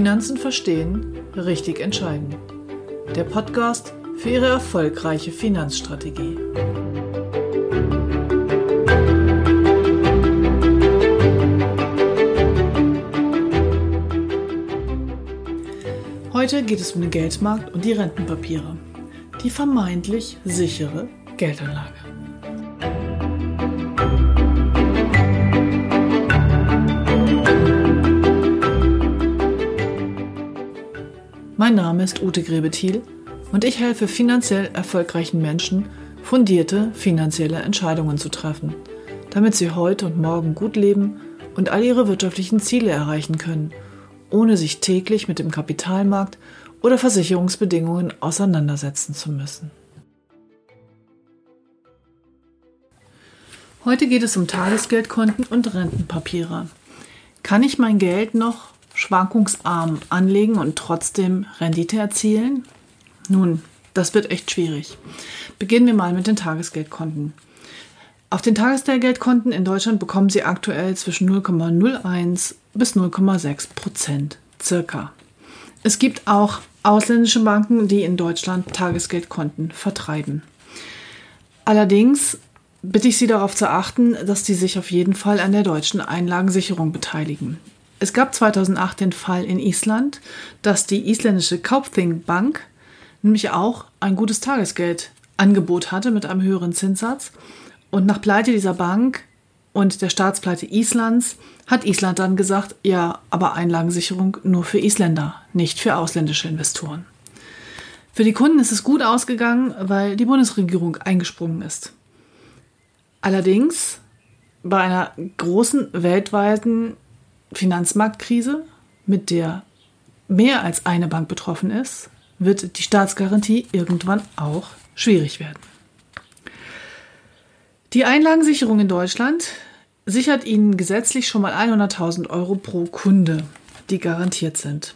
Finanzen verstehen, richtig entscheiden. Der Podcast für Ihre erfolgreiche Finanzstrategie. Heute geht es um den Geldmarkt und die Rentenpapiere. Die vermeintlich sichere Geldanlage. Mein Name ist Ute Grebethiel und ich helfe finanziell erfolgreichen Menschen, fundierte finanzielle Entscheidungen zu treffen, damit sie heute und morgen gut leben und all ihre wirtschaftlichen Ziele erreichen können, ohne sich täglich mit dem Kapitalmarkt oder Versicherungsbedingungen auseinandersetzen zu müssen. Heute geht es um Tagesgeldkonten und Rentenpapiere. Kann ich mein Geld noch schwankungsarm anlegen und trotzdem Rendite erzielen? Nun, das wird echt schwierig. Beginnen wir mal mit den Tagesgeldkonten. Auf den Tagesgeldkonten in Deutschland bekommen Sie aktuell zwischen 0,01 bis 0,6 Prozent circa. Es gibt auch ausländische Banken, die in Deutschland Tagesgeldkonten vertreiben. Allerdings bitte ich Sie darauf zu achten, dass Sie sich auf jeden Fall an der deutschen Einlagensicherung beteiligen. Es gab 2008 den Fall in Island, dass die isländische Kaupthing Bank nämlich auch ein gutes Tagesgeldangebot hatte mit einem höheren Zinssatz. Und nach Pleite dieser Bank und der Staatspleite Islands hat Island dann gesagt, ja, aber Einlagensicherung nur für Isländer, nicht für ausländische Investoren. Für die Kunden ist es gut ausgegangen, weil die Bundesregierung eingesprungen ist. Allerdings bei einer großen weltweiten Finanzmarktkrise, mit der mehr als eine Bank betroffen ist, wird die Staatsgarantie irgendwann auch schwierig werden. Die Einlagensicherung in Deutschland sichert Ihnen gesetzlich schon mal 100.000 Euro pro Kunde, die garantiert sind.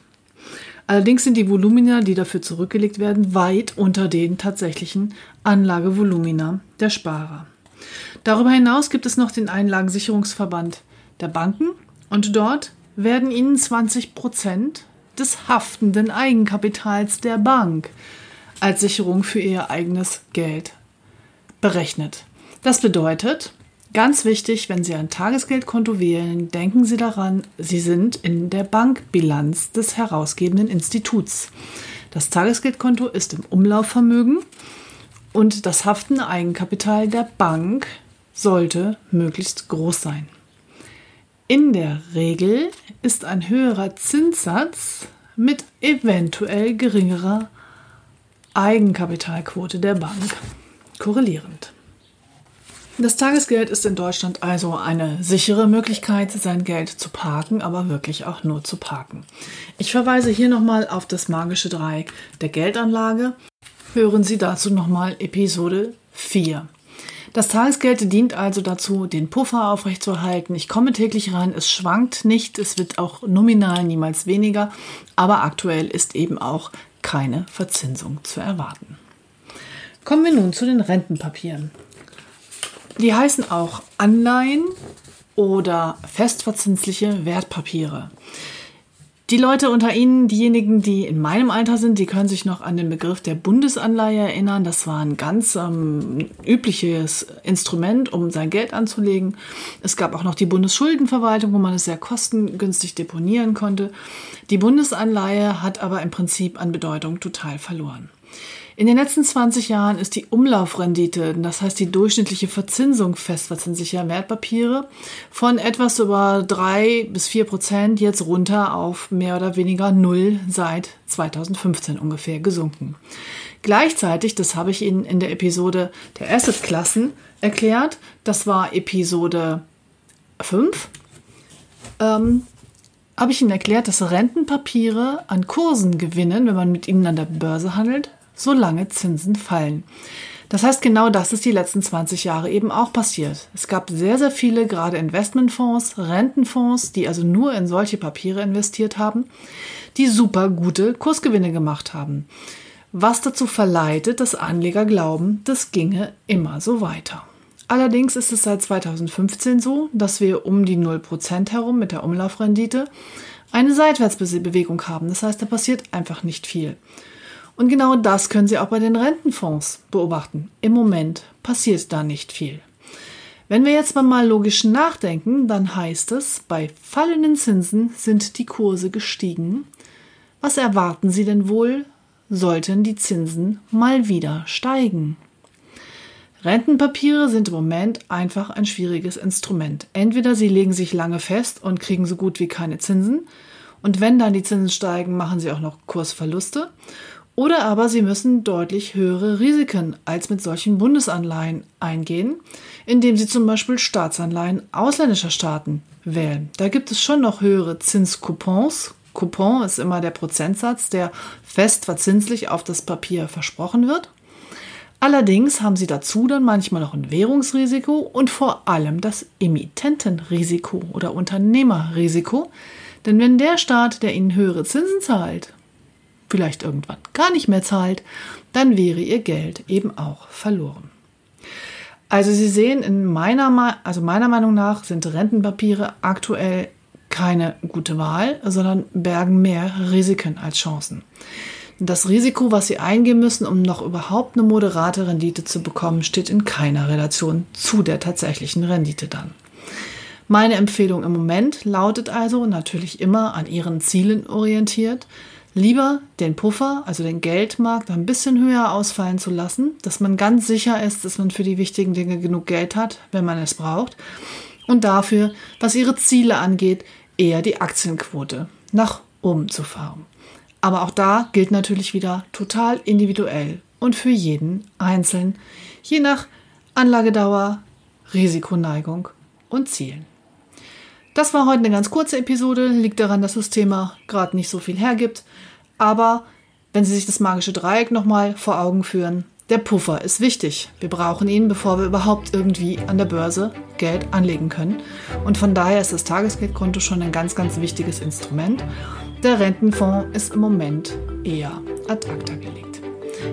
Allerdings sind die Volumina, die dafür zurückgelegt werden, weit unter den tatsächlichen Anlagevolumina der Sparer. Darüber hinaus gibt es noch den Einlagensicherungsverband der Banken und dort werden Ihnen 20 Prozent des haftenden Eigenkapitals der Bank als Sicherung für Ihr eigenes Geld berechnet. Das bedeutet, ganz wichtig, wenn Sie ein Tagesgeldkonto wählen, denken Sie daran, Sie sind in der Bankbilanz des herausgebenden Instituts. Das Tagesgeldkonto ist im Umlaufvermögen und das haftende Eigenkapital der Bank sollte möglichst groß sein. In der Regel ist ein höherer Zinssatz mit eventuell geringerer Eigenkapitalquote der Bank korrelierend. Das Tagesgeld ist in Deutschland also eine sichere Möglichkeit, sein Geld zu parken, aber wirklich auch nur zu parken. Ich verweise hier nochmal auf das magische Dreieck der Geldanlage. Hören Sie dazu nochmal Episode 4. Das Tagesgeld dient also dazu, den Puffer aufrechtzuerhalten. Ich komme täglich rein, es schwankt nicht, es wird auch nominal niemals weniger, aber aktuell ist eben auch keine Verzinsung zu erwarten. Kommen wir nun zu den Rentenpapieren. Die heißen auch Anleihen oder festverzinsliche Wertpapiere. Die Leute unter Ihnen, diejenigen, die in meinem Alter sind, die können sich noch an den Begriff der Bundesanleihe erinnern. Das war ein ganz ähm, übliches Instrument, um sein Geld anzulegen. Es gab auch noch die Bundesschuldenverwaltung, wo man es sehr kostengünstig deponieren konnte. Die Bundesanleihe hat aber im Prinzip an Bedeutung total verloren. In den letzten 20 Jahren ist die Umlaufrendite, das heißt die durchschnittliche Verzinsung festverzinslicher Wertpapiere, von etwas über 3 bis 4 Prozent jetzt runter auf mehr oder weniger null seit 2015 ungefähr gesunken. Gleichzeitig, das habe ich Ihnen in der Episode der Assetklassen erklärt, das war Episode 5, ähm, habe ich Ihnen erklärt, dass Rentenpapiere an Kursen gewinnen, wenn man mit ihnen an der Börse handelt, solange Zinsen fallen. Das heißt, genau das ist die letzten 20 Jahre eben auch passiert. Es gab sehr, sehr viele, gerade Investmentfonds, Rentenfonds, die also nur in solche Papiere investiert haben, die super gute Kursgewinne gemacht haben. Was dazu verleitet, dass Anleger glauben, das ginge immer so weiter. Allerdings ist es seit 2015 so, dass wir um die 0% herum mit der Umlaufrendite eine Seitwärtsbewegung haben. Das heißt, da passiert einfach nicht viel. Und genau das können Sie auch bei den Rentenfonds beobachten. Im Moment passiert da nicht viel. Wenn wir jetzt mal logisch nachdenken, dann heißt es, bei fallenden Zinsen sind die Kurse gestiegen. Was erwarten Sie denn wohl, sollten die Zinsen mal wieder steigen? Rentenpapiere sind im Moment einfach ein schwieriges Instrument. Entweder sie legen sich lange fest und kriegen so gut wie keine Zinsen, und wenn dann die Zinsen steigen, machen sie auch noch Kursverluste, oder aber sie müssen deutlich höhere Risiken als mit solchen Bundesanleihen eingehen, indem sie zum Beispiel Staatsanleihen ausländischer Staaten wählen. Da gibt es schon noch höhere Zinscoupons. Coupon ist immer der Prozentsatz, der fest verzinslich auf das Papier versprochen wird. Allerdings haben sie dazu dann manchmal noch ein Währungsrisiko und vor allem das Emittentenrisiko oder Unternehmerrisiko. Denn wenn der Staat, der ihnen höhere Zinsen zahlt, vielleicht irgendwann gar nicht mehr zahlt, dann wäre ihr Geld eben auch verloren. Also Sie sehen, in meiner, also meiner Meinung nach sind Rentenpapiere aktuell keine gute Wahl, sondern bergen mehr Risiken als Chancen. Das Risiko, was Sie eingehen müssen, um noch überhaupt eine moderate Rendite zu bekommen, steht in keiner Relation zu der tatsächlichen Rendite dann. Meine Empfehlung im Moment lautet also natürlich immer an Ihren Zielen orientiert, lieber den Puffer, also den Geldmarkt, ein bisschen höher ausfallen zu lassen, dass man ganz sicher ist, dass man für die wichtigen Dinge genug Geld hat, wenn man es braucht. Und dafür, was ihre Ziele angeht, eher die Aktienquote nach oben zu fahren. Aber auch da gilt natürlich wieder total individuell und für jeden einzeln, je nach Anlagedauer, Risikoneigung und Zielen. Das war heute eine ganz kurze Episode, liegt daran, dass das Thema gerade nicht so viel hergibt. Aber wenn Sie sich das magische Dreieck nochmal vor Augen führen, der Puffer ist wichtig. Wir brauchen ihn, bevor wir überhaupt irgendwie an der Börse Geld anlegen können. Und von daher ist das Tagesgeldkonto schon ein ganz, ganz wichtiges Instrument. Der Rentenfonds ist im Moment eher ad acta gelegt.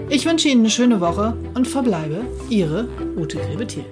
Ich wünsche Ihnen eine schöne Woche und verbleibe Ihre Ute Grebethiel.